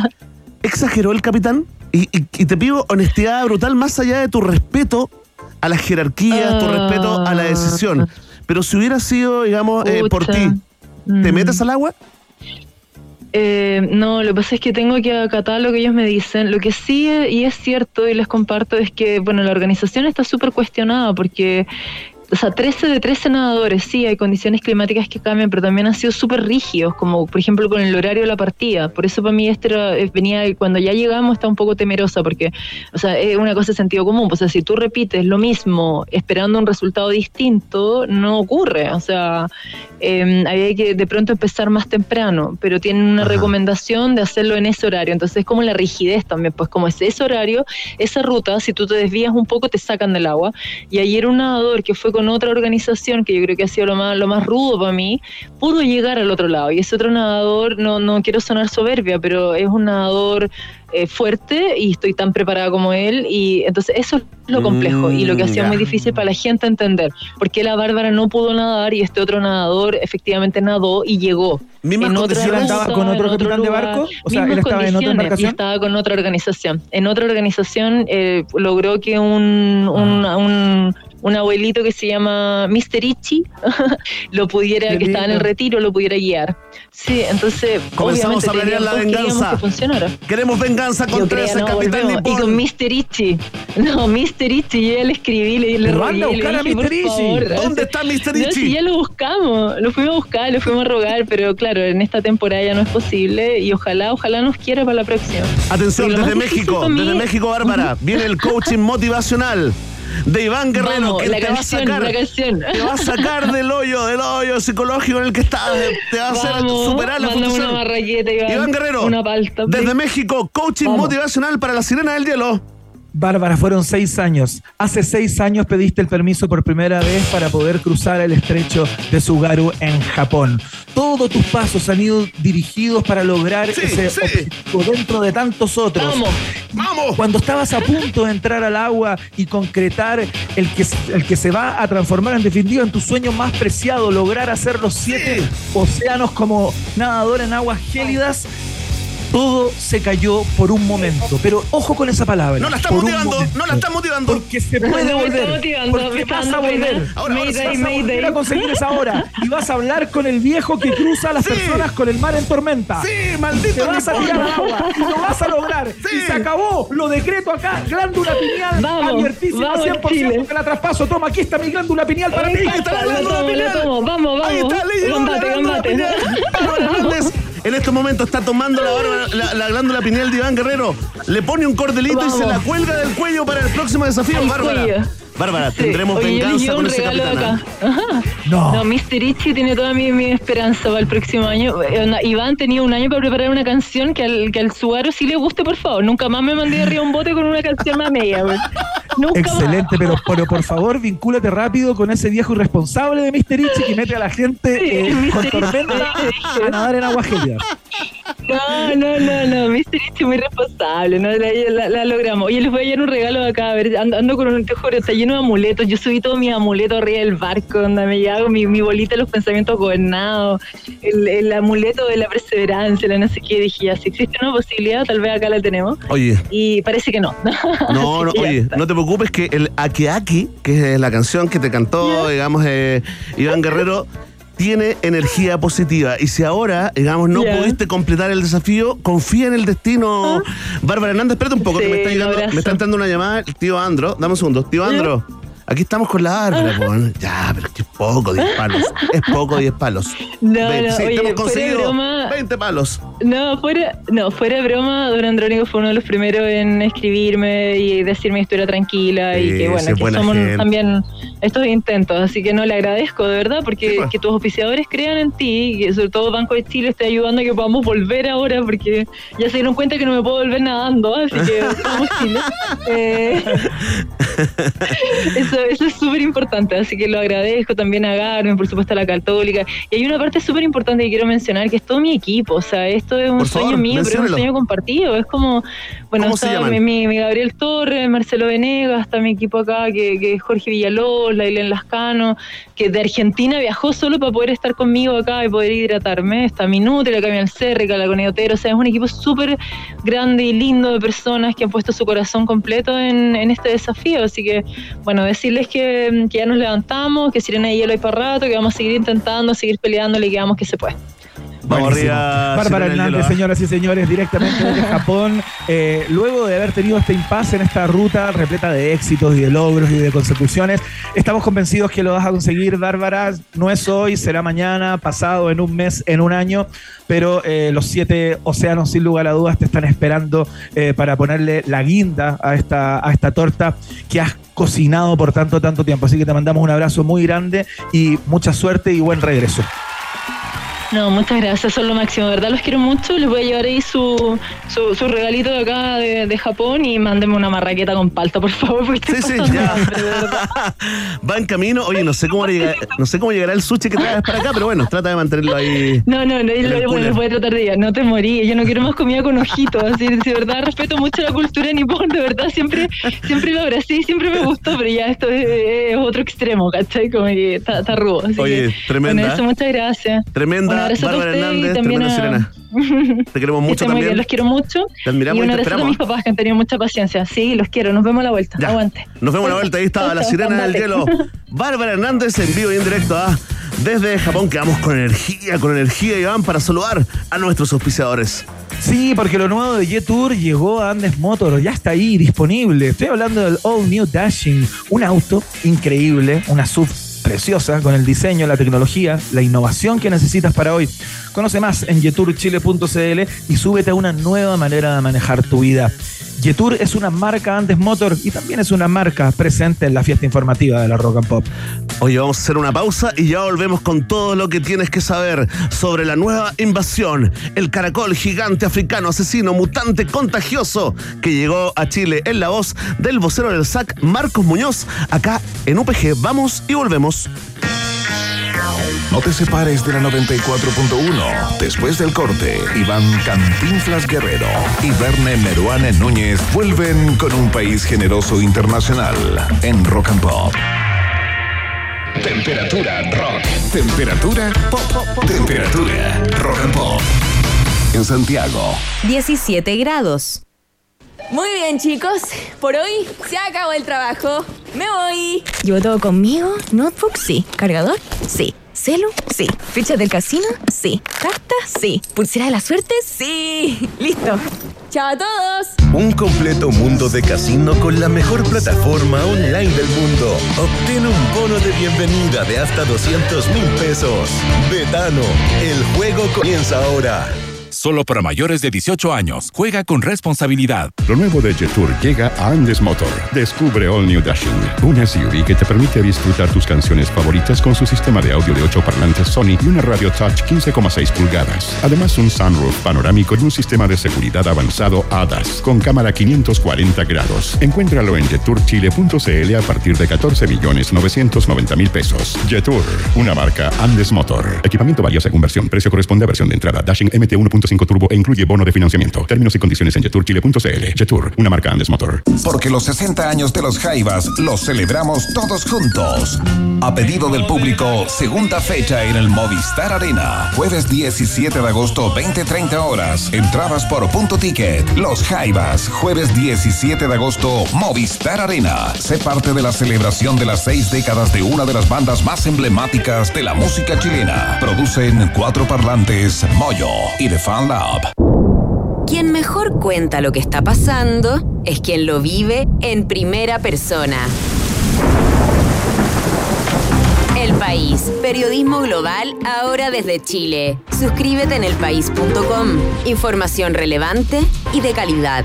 ¿Exageró el capitán? Y, y, te pido honestidad brutal, más allá de tu respeto a las jerarquías, tu respeto a la decisión. Pero si hubiera sido, digamos, eh, por ti, ¿Te Mm. metes al agua? Eh, no, lo que pasa es que tengo que acatar lo que ellos me dicen. Lo que sí, y es cierto, y les comparto, es que, bueno, la organización está súper cuestionada porque, o sea, 13 de 13 nadadores, sí, hay condiciones climáticas que cambian, pero también han sido súper rígidos, como por ejemplo con el horario de la partida. Por eso para mí este era- eh, venía, cuando ya llegamos, está un poco temerosa, porque, o sea, es una cosa de sentido común. pues, O sea, si tú repites lo mismo esperando un resultado distinto, no ocurre. O sea, eh, había que de pronto empezar más temprano, pero tienen una Ajá. recomendación de hacerlo en ese horario. Entonces es como la rigidez también, pues como es ese horario, esa ruta, si tú te desvías un poco, te sacan del agua. Y ayer un nadador que fue con otra organización, que yo creo que ha sido lo más, lo más rudo para mí, pudo llegar al otro lado. Y ese otro nadador, no, no quiero sonar soberbia, pero es un nadador eh, fuerte y estoy tan preparada como él. Y entonces eso es lo complejo y lo que ha sido Mm, muy difícil para la gente entender. Porque la Bárbara no pudo nadar y este otro nadador efectivamente nadó y llegó. Mismas en otra. ¿Él estaba con ruta, otro capitán de lugar, barco? O sea, ¿él estaba en otra embarcación? Y estaba con otra organización. En otra organización eh, logró que un, un, Ah. un, un abuelito que se llama Mr. Ichi lo pudiera, Qué que estaba en el lindo. retiro, lo pudiera guiar. Sí, entonces Comenzamos obviamente a planear la venganza. que funcionara. Queremos venganza contra ese no, capitán. Y con. Mr. Ichi. No, Mr. Ichi, yo ya le escribí, le, le rogué, a le buscar a Mr. Ichi. ¿Dónde está Mr. no, Ichi? si ya lo buscamos, lo fuimos a buscar, lo fuimos a rogar, pero claro, en esta temporada ya no es posible y ojalá, ojalá nos quiera para la próxima. Atención, desde México, desde México, Bárbara, viene el coaching motivacional de Iván Guerrero, Vamos, que te va a sacar, canción. te va a sacar del hoyo, del hoyo psicológico en el que estás, te va a hacer superar la frustración. Iván. Iván Guerrero, Una palta. desde. México, coaching Vamos. motivacional para la sirena del hielo. Bárbara, fueron seis años. Hace seis años pediste el permiso por primera vez para poder cruzar el estrecho de Sugaru en Japón. Todos tus pasos han ido dirigidos para lograr Sí, ese sí. objetivo dentro de tantos otros. Vamos. ¡Vamos! Cuando estabas a punto de entrar al agua y concretar el que, el que se va a transformar en definitiva en tu sueño más preciado, lograr hacer los siete Sí. océanos como nadador en aguas gélidas, todo se cayó por un momento. Pero ojo con esa palabra. No la está por un motivando, no la está motivando. Porque se puede está volver. porque está vas a volver. Ahora, Mayday, Vas a volver Mayday. a conseguir esa hora y vas a hablar con el viejo que cruza a las Sí. personas con el mar en tormenta. Sí, Te maldito vas a tirar al agua y lo vas a lograr. Sí. Y se acabó. Lo decreto acá. Glándula pineal Vamos, abiertísima vamos, 100% Chile. que la traspaso. Toma, aquí está mi glándula pineal para ti. encanta, la lo glándula pineal. Vamos, vamos. Ahí está, le llegó la Combate, glándula combate. En este momento está tomando la, barba- la, la glándula pineal de Iván Guerrero. Le pone un cordelito y se la cuelga del cuello para el próximo desafío. Al Bárbara. cuello. Bárbara, Sí. tendremos Oye, venganza con ese capitán. Ajá. No. No, Mr. Ichi tiene toda mi, mi esperanza para el próximo año. Eh, Iván tenía un año para preparar una canción que al, que al Subaru sí le guste, por favor. Nunca más me mandé arriba un bote con una canción más media. Nunca Excelente, pero, pero por favor, vincúlate rápido con ese viejo irresponsable de Mr. Ichi que mete a la gente Sí, eh, Mr. con tormenta a nadar en agua. No, no, no, no, Mr. Ichi muy responsable, ¿no? La, la- la logramos. Oye, les voy a llevar un regalo acá, a ver, ando, ando con un, te juro, está lleno de amuletos. Yo subí todos mis amuletos arriba del barco, donde me llevo mi, mi bolita de los pensamientos gobernados, el, el amuleto de la perseverancia, la no sé qué. Dije, ya, si existe una posibilidad, tal vez acá la tenemos. Oye, Y parece que no. No, no, oye, no te preocupes que el Aki Aki, que es la canción que te cantó, digamos, eh, Iván Guerrero, tiene energía positiva. Y si ahora, digamos, no pudiste completar el desafío, confía en el destino. Bárbara Hernández, espérate un poco, que me está, llegando, me está entrando una llamada el tío Andro. Dame un segundo. Tío Andro. Aquí estamos con la Bárbara, po. Ya, pero es que es poco, 10 palos. Es poco, 10 palos. No, Ve- no, sí, oye, hemos conseguido broma, 20 palos. No, fuera, no, fuera de broma, Don Andrónico fue uno de los primeros en escribirme y decir mi historia tranquila Sí, y que bueno, que somos gente. también estos intentos, así que no le agradezco de verdad porque Sí, pues. que tus oficiadores crean en ti y que sobre todo Banco de Chile esté ayudando a que podamos volver ahora porque ya se dieron cuenta que no me puedo volver nadando, así que vamos Chile. Eh, eso, eso es súper importante, así que lo agradezco también a Garmin, por supuesto a la Católica. Y hay una parte súper importante que quiero mencionar, que es todo mi equipo, o sea, esto es un Por sueño favor, mío, pero es un sueño compartido, es como, bueno, ¿Cómo se está mi, mi- mi Gabriel Torres, Marcelo Venegas, está mi equipo acá, que, que es Jorge Villalón, voz, la Ilén Lascano, que de Argentina viajó solo para poder estar conmigo acá y poder hidratarme. Está Minuto, la Camión Cerrica, la Conedotero, o sea, es un equipo súper grande y lindo de personas que han puesto su corazón completo en, este desafío. Así que, bueno, decirles que, ya nos levantamos, que Sirena y Hielo hay para rato, que vamos a seguir intentando, seguir peleando y que vamos que se puede. Vamos arriba. Bárbara Hernández, señoras y señores, directamente desde Japón. Eh, luego de haber tenido este impasse en esta ruta repleta de éxitos y de logros y de consecuciones, estamos convencidos que lo vas a conseguir, Bárbara. No es hoy, será mañana, pasado, en un mes, en un año, pero eh, los siete océanos, sin lugar a dudas, te están esperando eh, para ponerle la guinda a esta, a esta torta que has cocinado por tanto, tanto tiempo. Así que te mandamos un abrazo muy grande y mucha suerte y buen regreso. No, muchas gracias, son lo máximo, ¿verdad? Los quiero mucho. Les voy a llevar ahí su, su, regalito de acá de, Japón y mándenme una marraqueta con palta, por favor. Sí, sí, ya. Va en camino. Oye, no sé cómo llegar, no sé cómo llegará el sushi que traes para acá, pero bueno, trata de mantenerlo ahí. No, no, no, lo, voy a tratar de ir. No te morí, yo no quiero más comida con ojitos. Así, de verdad respeto mucho la cultura nipón, de verdad siempre, siempre lo abracé, siempre me gustó, pero ya esto es, otro extremo, ¿cachai? Como que está, está rudo. Oye, tremenda. muchas gracias. Tremenda. Bárbara Hernández, también a... Te queremos mucho también. los quiero mucho. Te admiramos y un abrazo a mis papás que han tenido mucha paciencia. Sí, los quiero. Nos vemos a la vuelta. Aguante. Nos vemos a la vuelta. Ahí estaba la sirena del hielo. Bárbara Hernández en vivo y en directo ¿ah? desde Japón. Quedamos con energía, con energía, Iván, para saludar a nuestros auspiciadores. Sí, porque lo nuevo de Jetour llegó a Andes Motor, ya está ahí disponible. Estoy hablando del All New Dashing, un auto increíble, una SUV preciosa con el diseño, la tecnología, la innovación que necesitas para hoy. Conoce más en yeturchile.cl y súbete a una nueva manera de manejar tu vida. Yetur es una marca Andes Motor y también es una marca presente en la fiesta informativa de la Rock and Pop. Oye, vamos a hacer una pausa y ya volvemos con todo lo que tienes que saber sobre la nueva invasión, el caracol gigante africano, asesino, mutante, contagioso, que llegó a Chile en la voz del vocero del SAC, Marcos Muñoz, acá en UPG. Vamos y volvemos. No te separes de la 94.1. Después del corte, Iván Cantinflas Guerrero y Verne Meruane Núñez vuelven con un país generoso internacional en Rock and Pop. Temperatura rock. Temperatura pop. Temperatura rock and pop. En Santiago. 17 grados. Muy bien, chicos. Por hoy se acabó el trabajo. Me voy. ¿Llevo todo conmigo? ¿Notebook? Sí. ¿Cargador? Sí. ¿Celu? Sí. ¿Ficha del casino? Sí. ¿Carta? Sí. ¿Pulsera de la suerte? Sí. Listo. ¡Chao a todos! Un completo mundo de casino con la mejor plataforma online del mundo. Obtén un bono de bienvenida de hasta 200 mil pesos. Betano, el juego comienza ahora. Solo para mayores de 18 años. Juega con responsabilidad. Lo nuevo de Jetour llega a Andes Motor. Descubre All New Dashing, un SUV que te permite disfrutar tus canciones favoritas con su sistema de audio de 8 parlantes Sony y una radio touch 15,6 pulgadas. Además, un sunroof panorámico y un sistema de seguridad avanzado ADAS con cámara 540 grados. Encuéntralo en jetourchile.cl a partir de 14 millones 990 mil pesos. Jetour, una marca Andes Motor. Equipamiento varía según versión. Precio corresponde a versión de entrada. Dashing MT 1. 5 turbo e incluye bono de financiamiento. Términos y condiciones en jeturchile.cl. Jetur, una marca Andes Motor. Porque los 60 años de los Jaivas los celebramos todos juntos. A pedido del público, segunda fecha en el Movistar Arena. Jueves 17 de agosto, 20-30 horas. Entradas por punto ticket. Los Jaivas, jueves 17 de agosto, Movistar Arena. Sé parte de la celebración de las seis décadas de una de las bandas más emblemáticas de la música chilena. Producen cuatro parlantes Moyo y The quien mejor cuenta lo que está pasando es quien lo vive en primera persona. El País, periodismo global ahora desde Chile. Suscríbete en elpaís.com. Información relevante y de calidad.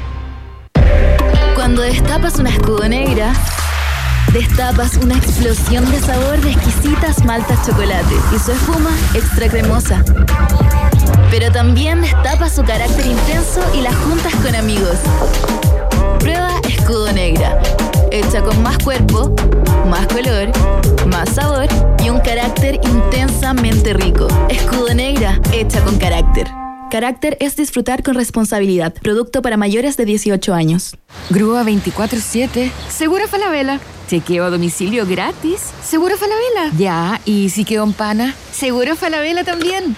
Cuando destapas una escudo negra, destapas una explosión de sabor de exquisitas maltas chocolate y su espuma extra cremosa pero también destapa su carácter intenso y las juntas con amigos. Prueba Escudo Negra, hecha con más cuerpo, más color, más sabor y un carácter intensamente rico. Escudo Negra, hecha con carácter. Carácter es disfrutar con responsabilidad. Producto para mayores de 18 años. Grúa 24-7. Seguro Falabella. Chequeo a domicilio gratis. Seguro Falabella. Ya, ¿y si quedó en pana? Seguro Falabella también.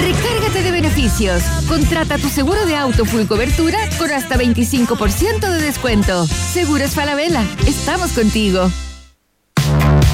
Recárgate de beneficios. Contrata tu seguro de auto full cobertura con hasta 25% de descuento. Seguros Falabella. Estamos contigo.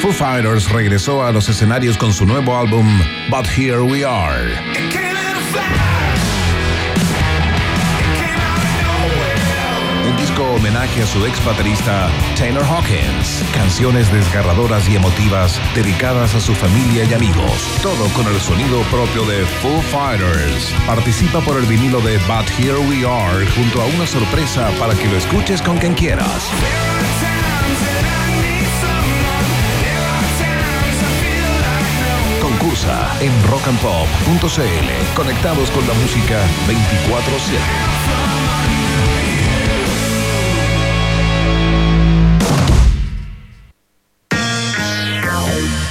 Foo Fighters regresó a los escenarios con su nuevo álbum But Here We Are. Un disco homenaje a su ex baterista Taylor Hawkins. Canciones desgarradoras y emotivas dedicadas a su familia y amigos. Todo con el sonido propio de Foo Fighters. Participa por el vinilo de But Here We Are junto a una sorpresa para que lo escuches con quien quieras. En rockandpop.cl. Conectados con la música 24-7.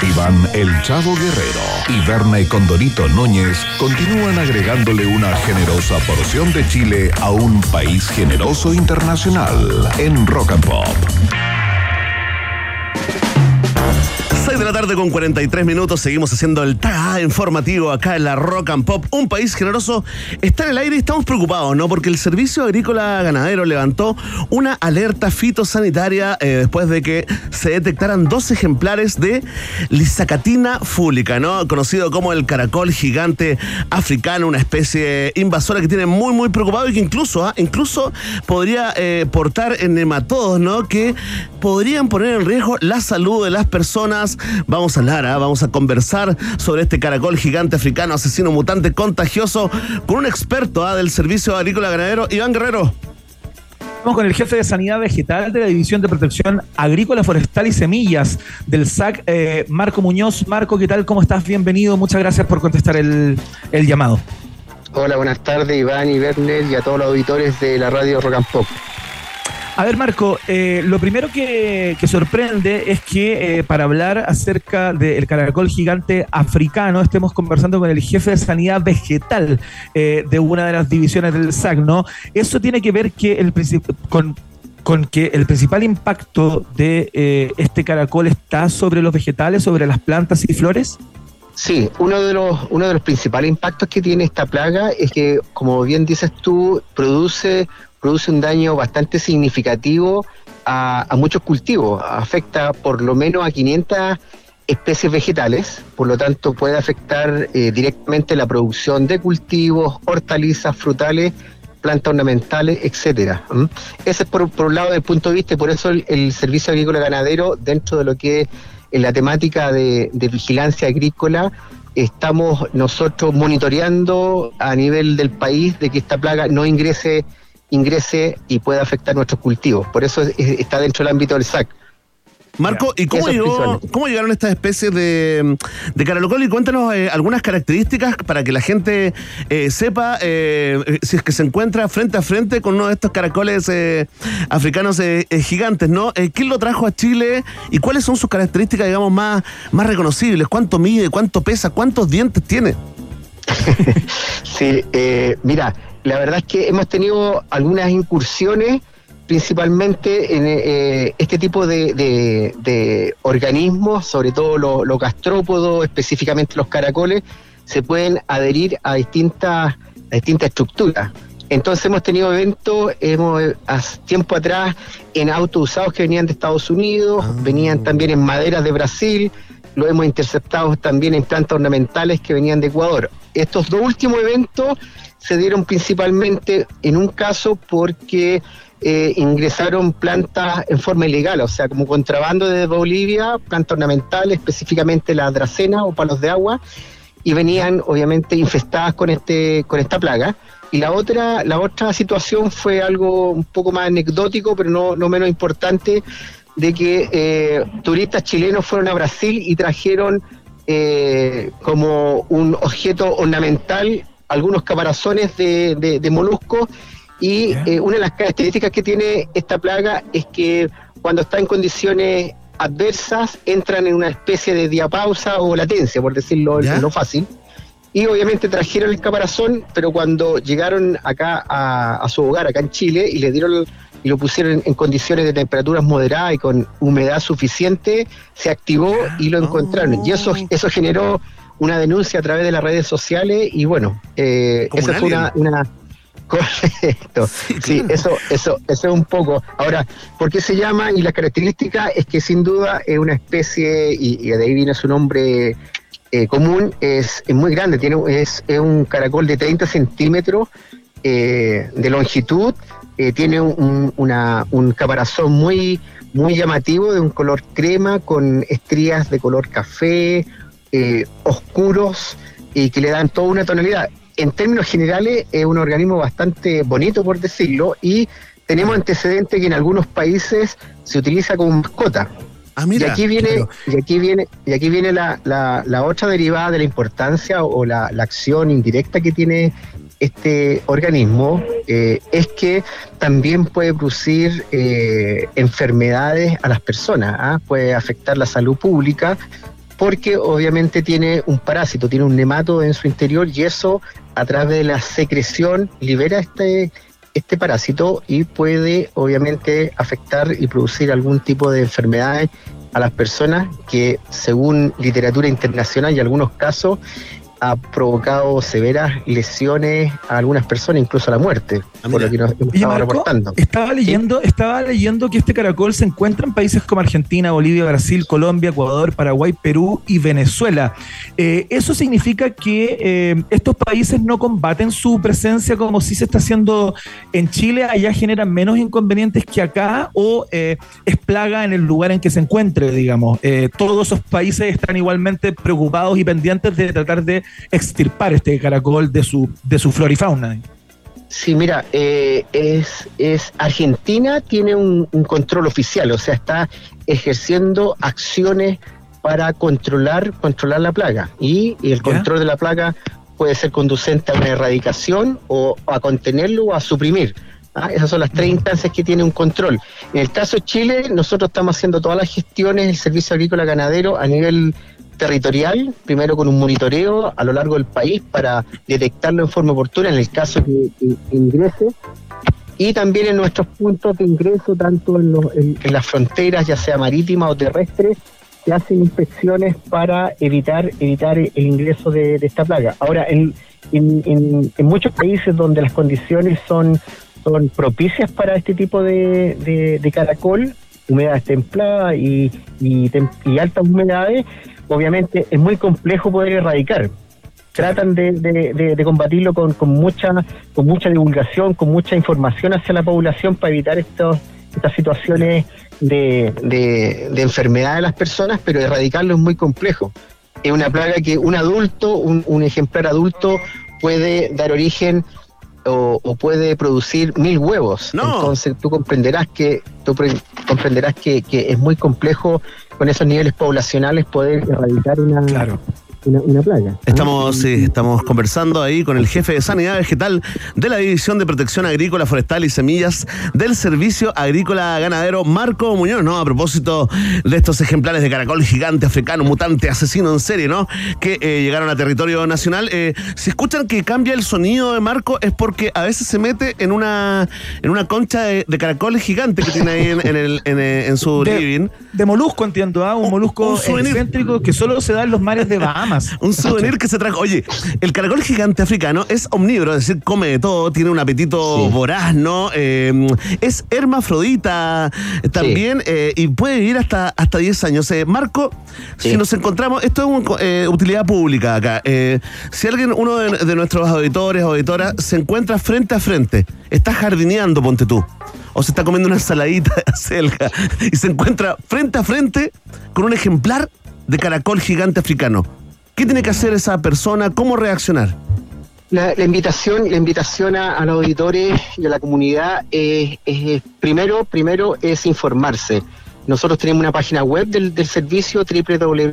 Iván El Chavo Guerrero y Berna y Condorito Núñez continúan agregándole una generosa porción de Chile a un país generoso internacional en Rock and Pop. 6 de la tarde con 43 minutos, seguimos haciendo el TAA informativo acá en la Rock and Pop. Un país generoso está en el aire y estamos preocupados, ¿no? Porque el Servicio Agrícola Ganadero levantó una alerta fitosanitaria eh, después de que se detectaran dos ejemplares de Lisacatina fúlica, ¿no? Conocido como el caracol gigante africano, una especie invasora que tiene muy, muy preocupado y que incluso, ¿ah? incluso podría eh, portar nematodos, ¿no? Que podrían poner en riesgo la salud de las personas. Vamos a hablar, ¿ah? vamos a conversar sobre este caracol gigante africano, asesino mutante contagioso, con un experto ¿ah? del Servicio Agrícola Ganadero, Iván Guerrero. Estamos con el jefe de Sanidad Vegetal de la División de Protección Agrícola, Forestal y Semillas del SAC, eh, Marco Muñoz. Marco, ¿qué tal? ¿Cómo estás? Bienvenido. Muchas gracias por contestar el, el llamado. Hola, buenas tardes, Iván y Werner y a todos los auditores de la radio Rock and Pop. A ver, Marco, eh, lo primero que, sorprende es que eh, para hablar acerca del caracol gigante africano estemos conversando con el jefe de sanidad vegetal eh, de una de las divisiones del SAC, ¿no? Eso tiene que ver que el con, con que el principal impacto de este caracol está sobre los vegetales, sobre las plantas y flores. Sí, uno de los principales impactos que tiene esta plaga es que, como bien dices tú, produce produce un daño bastante significativo a, muchos cultivos. Afecta por lo menos a 500 especies vegetales, por lo tanto puede afectar eh, directamente la producción de cultivos, hortalizas, frutales, plantas ornamentales, etcétera. ¿Mm? Ese es por, un lado del punto de vista y por eso el, Servicio Agrícola Ganadero, dentro de lo que es en la temática de vigilancia agrícola, estamos nosotros monitoreando a nivel del país de que esta plaga no ingrese ingrese y pueda afectar nuestros cultivos. Por eso está dentro del ámbito del SAC. Marco, ¿y cómo, llegó, cómo llegaron estas especies de, de caracol? Y cuéntanos eh, algunas características para que la gente eh, sepa eh, si es que se encuentra frente a frente con uno de estos caracoles eh, africanos eh, gigantes, ¿no? ¿Quién lo trajo a Chile y cuáles son sus características, digamos, más, más reconocibles? ¿Cuánto mide? ¿Cuánto pesa? ¿Cuántos dientes tiene? sí, mira, la verdad es que hemos tenido algunas incursiones principalmente en eh, este tipo de, de, de, organismos, sobre todo los lo gastrópodos, específicamente los caracoles, se pueden adherir a distintas, a distintas estructuras. Entonces hemos tenido eventos, hemos hace tiempo atrás en autos usados que venían de Estados Unidos, ah. venían también en maderas de Brasil, lo hemos interceptado también en plantas ornamentales que venían de Ecuador. Estos dos últimos eventos se dieron principalmente en un caso porque eh, ingresaron plantas en forma ilegal, o sea, como contrabando desde Bolivia, plantas ornamentales, específicamente la dracena o palos de agua, y venían obviamente infestadas con este con esta plaga. Y la otra la otra situación fue algo un poco más anecdótico, pero no, no menos importante, de que eh, turistas chilenos fueron a Brasil y trajeron eh, como un objeto ornamental algunos caparazones de, de, de moluscos y eh, una de las características que tiene esta plaga es que cuando está en condiciones adversas entran en una especie de diapausa o latencia, por decirlo en lo fácil. Y obviamente trajeron el caparazón, pero cuando llegaron acá a, su hogar, acá en Chile, y le dieron y lo pusieron en condiciones de temperaturas moderadas y con humedad suficiente, se activó y lo encontraron. Y eso, eso generó una denuncia a través de las redes sociales y bueno, eh, esa fue una, una Correcto. Sí, eso, eso, eso es un poco. Ahora, ¿por qué se llama? Y la característica es que sin duda es una especie, y, de ahí viene su nombre eh, común, es, es, muy grande, tiene, es, es, un caracol de 30 centímetros eh, de longitud, eh, tiene un, una, un caparazón muy, muy llamativo, de un color crema, con estrías de color café, oscuros, y que le dan toda una tonalidad en términos generales es un organismo bastante bonito, por decirlo, y tenemos antecedentes que en algunos países se utiliza como mascota. Ah, mira, y aquí viene, y aquí viene, y aquí viene la, la, otra derivada de la importancia o la, acción indirecta que tiene este organismo, eh, es que también puede producir eh, enfermedades a las personas, ¿ah? puede afectar la salud pública, porque obviamente tiene un parásito, tiene un nemato en su interior y eso a través de la secreción libera este, este parásito y puede obviamente afectar y producir algún tipo de enfermedades a las personas que según literatura internacional y algunos casos ha provocado severas lesiones a algunas personas, incluso la muerte, ah, por lo que nos estaba reportando. Estaba leyendo, estaba leyendo que este caracol se encuentra en países como Argentina, Bolivia, Brasil, Colombia, Ecuador, Paraguay, Perú y Venezuela. Eh, eso significa que eh, estos países no combaten su presencia como si se está haciendo en Chile, allá generan menos inconvenientes que acá o eh, es plaga en el lugar en que se encuentre, digamos. todos esos países están igualmente preocupados y pendientes de tratar de extirpar este caracol de su, de su flora y fauna. Sí, mira, eh, es, es Argentina tiene un, control oficial, o sea, está ejerciendo acciones para controlar, controlar la plaga. Y, el control de la plaga puede ser conducente a una erradicación o a contenerlo o a suprimir. ¿ah? Esas son las tres instancias que tiene un control. En el caso de Chile, nosotros estamos haciendo todas las gestiones del servicio agrícola ganadero a nivel territorial, primero con un monitoreo a lo largo del país para detectarlo en forma oportuna en el caso que, ingrese y también en nuestros puntos de ingreso, tanto en, las fronteras, ya sea marítimas o terrestres, se hacen inspecciones para evitar evitar el ingreso de, esta plaga. Ahora, en, muchos países donde las condiciones son, propicias para este tipo de, caracol, humedades templadas y altas humedades, obviamente es muy complejo poder erradicar. Tratan de, combatirlo con, mucha, con mucha divulgación, con mucha información hacia la población para evitar estos, estas situaciones de, de, enfermedad de las personas, pero erradicarlo es muy complejo. Es una plaga que un adulto, un, ejemplar adulto, puede dar origen o, puede producir mil huevos. Entonces tú comprenderás que tú comprenderás que, que, es muy complejo con esos niveles poblacionales poder erradicar una, claro una, playa. Estamos, estamos conversando ahí con el jefe de Sanidad Vegetal de la División de Protección Agrícola, Forestal y Semillas del Servicio Agrícola Ganadero, Marco Muñoz, ¿no? A propósito de estos ejemplares de caracol gigante africano, mutante, asesino en serie, ¿no? Que eh, llegaron a territorio nacional. Eh, si escuchan que cambia el sonido de Marco es porque a veces se mete en una, en una concha de, caracol gigante que tiene ahí en, el, en, su living. De molusco, entiendo, ¿ah? Un molusco excéntrico que solo se da en los mares de Bahamas. Un souvenir que se trajo. Oye, el caracol gigante africano es omnívoro, es decir, come de todo, tiene un apetito voraz, ¿no? Eh, es hermafrodita también eh, y puede vivir hasta, hasta 10 años. Eh, Marco, si nos encontramos, esto es una utilidad pública acá. si alguien, uno de, nuestros auditores o auditoras, se encuentra frente a frente, está jardineando, ponte tú o se está comiendo una ensaladita de acelga y se encuentra frente a frente con un ejemplar de caracol gigante africano. ¿Qué tiene que hacer esa persona? ¿Cómo reaccionar? La, invitación, la invitación a, los auditores y a la comunidad es, primero, primero es informarse. Nosotros tenemos una página web del, servicio www.sac.gov.cl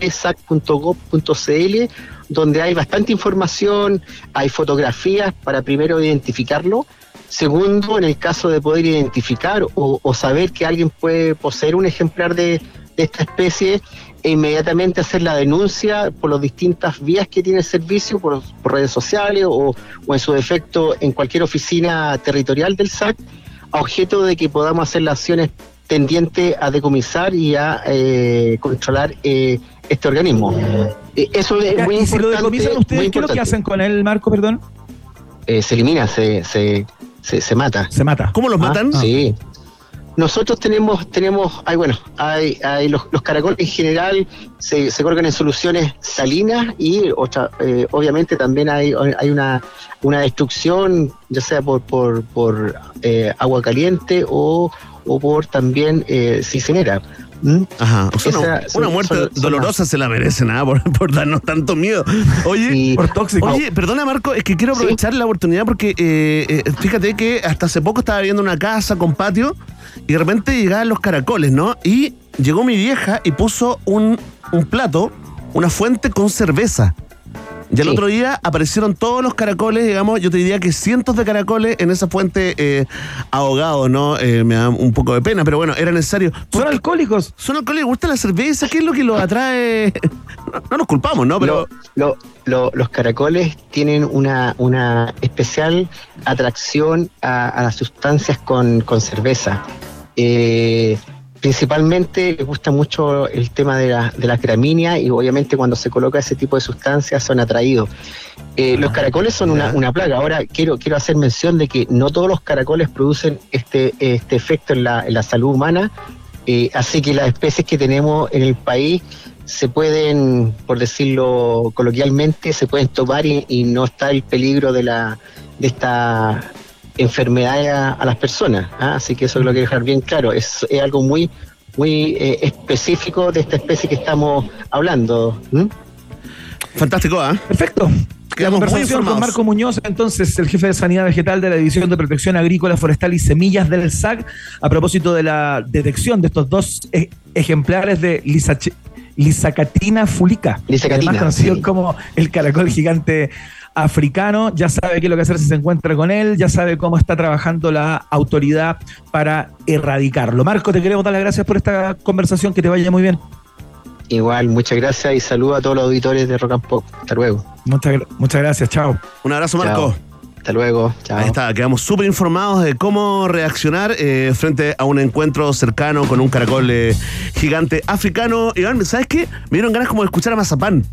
donde hay bastante información, hay fotografías para primero identificarlo. Segundo, en el caso de poder identificar o, saber que alguien puede poseer un ejemplar de, esta especie, e inmediatamente hacer la denuncia por las distintas vías que tiene el servicio, por, redes sociales o, en su defecto en cualquier oficina territorial del SAC, a objeto de que podamos hacer las acciones tendientes a decomisar y a eh, controlar eh, este organismo. Eh, eso es muy ¿Y si lo decomisan ustedes, qué es lo que hacen con él, Marco, perdón? se elimina, se, se, se, mata. ¿Se mata? ¿Cómo los matan? Sí. Nosotros tenemos, tenemos, hay bueno, hay, hay los, caracoles en general se, se colocan en soluciones salinas y otra, eh, obviamente también hay, hay una, una destrucción, ya sea por, por, por eh, agua caliente o, o por también eh, cicinera. ¿Mm? Ajá. una, muerte dolorosa se la merece nada por, darnos tanto miedo. Oye, por tóxico. Oye, perdona Marco, es que quiero aprovechar la oportunidad porque eh, fíjate que hasta hace poco estaba viendo una casa con patio y de repente llegaban los caracoles, ¿no? Y llegó mi vieja y puso un, un plato, una fuente con cerveza. Y el otro día aparecieron todos los caracoles, digamos, yo te diría que cientos de caracoles en esa fuente eh, ahogados, ¿no? Eh, me da un poco de pena, pero bueno, era necesario. ¿Son alcohólicos? ¿Son alcohólicos? ¿Gusta la cerveza? ¿Qué es lo que los atrae? No, nos culpamos, ¿no? Pero... los caracoles tienen una, una especial atracción a, las sustancias con, con cerveza. Eh, Principalmente les gusta mucho el tema de la, de gramínea y obviamente cuando se coloca ese tipo de sustancias son atraídos. Eh, los caracoles son una, plaga. Ahora quiero, quiero hacer mención de que no todos los caracoles producen este, este efecto en la, en la salud humana, eh, así que las especies que tenemos en el país se pueden, por decirlo coloquialmente, se pueden tomar y, no está el peligro de la de esta enfermedades a, las personas. ¿ah? Así que eso lo quiero dejar bien claro. Es, algo muy, muy eh, específico de esta especie que estamos hablando. Fantástico, ¿ah? Perfecto. Quedamos conversación con Marco Muñoz, entonces el jefe de Sanidad Vegetal de la División de Protección Agrícola, Forestal y Semillas del SAC, a propósito de la detección de estos dos e, ejemplares de Lisacatina fulica, Lisacatina, además conocido como el caracol gigante africano, ya sabe qué es lo que hacer si se encuentra con él, ya sabe cómo está trabajando la autoridad para erradicarlo. Marco, te queremos dar las gracias por esta conversación, que te vaya muy bien. Igual, muchas gracias y saludo a todos los auditores de Rock and Pop. Hasta luego. Muchas, muchas gracias, chao. Un abrazo, Marco. Hasta luego. Chao. Ahí está, quedamos súper informados de cómo reaccionar eh, frente a un encuentro cercano con un caracol eh, gigante africano. Iván, ¿sabes qué? Me dieron ganas como de escuchar a Mazapán.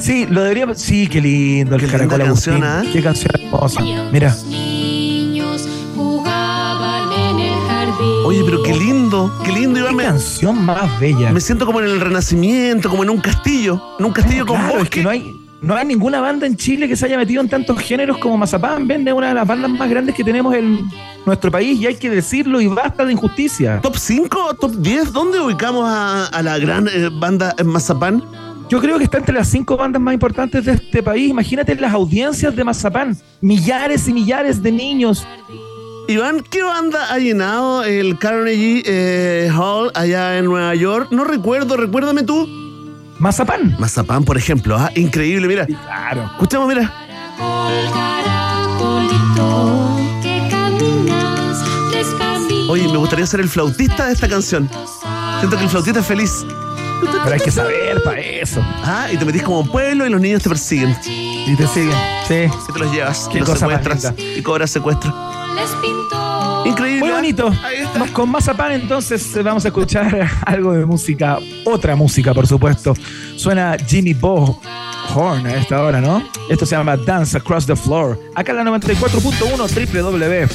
Sí, lo debería. Sí, qué lindo el caracol canción, ¿eh? Qué canción hermosa. Mira. Oye, pero qué lindo, qué lindo, Iván. Qué canción más bella. Me siento como en el Renacimiento, como en un castillo, en un castillo con claro, Es que no hay, no hay ninguna banda en Chile que se haya metido en tantos géneros como Mazapán. Vende una de las bandas más grandes que tenemos en nuestro país y hay que decirlo y basta de injusticia. ¿Top 5? ¿Top 10? ¿Dónde ubicamos a, la gran eh, banda Mazapán? Yo creo que está entre las cinco bandas más importantes de este país. Imagínate las audiencias de Mazapán. Millares y millares de niños. Iván, ¿qué banda ha llenado el Carnegie eh, Hall allá en Nueva York? No recuerdo, recuérdame tú. Mazapán. Mazapán, por ejemplo. ¿ah? Increíble, mira. claro. Escuchemos, mira. Oye, me gustaría ser el flautista de esta canción. Siento que el flautista es feliz. Pero hay que saber para eso. Ah, y te metís como pueblo y los niños te persiguen. Y te siguen, sí. Y te los llevas, Qué y los secuestras y cobras secuestro. Increíble. Muy bonito. Con Mazapán entonces vamos a escuchar algo de música, otra música por supuesto. Suena Jimmy Bo Horn a esta hora, ¿no? Esto se llama Dance Across the Floor. Acá en la 94.1 www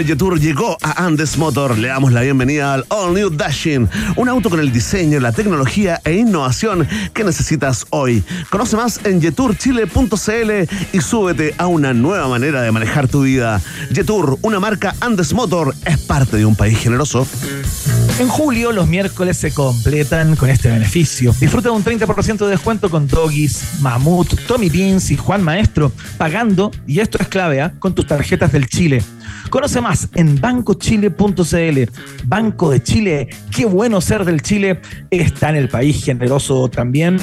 llegó a Andes Motor. Le damos la bienvenida al All New Dashing, un auto con el diseño, la tecnología e innovación que necesitas hoy. Conoce más en jeturchile.cl y súbete a una nueva manera de manejar tu vida. Jetour, una marca Andes Motor, es parte de un país generoso. En julio, los miércoles se completan con este beneficio. Disfruta de un 30% de descuento con Doggies, Mamut, Tommy Beans y Juan Maestro, pagando, y esto es clave, ¿ah? con tus tarjetas del Chile. Conoce más en bancochile.cl. Banco de Chile, qué bueno ser del Chile. Está en el país generoso también.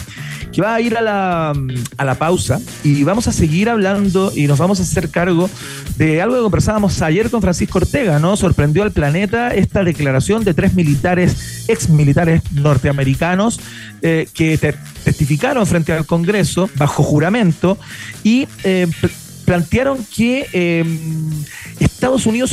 Que va a ir a la, a la pausa y vamos a seguir hablando y nos vamos a hacer cargo de algo que conversábamos ayer con Francisco Ortega, ¿no? Sorprendió al planeta esta declaración de tres militares, ex militares norteamericanos, eh, que testificaron frente al Congreso bajo juramento y eh, plantearon que eh, Estados Unidos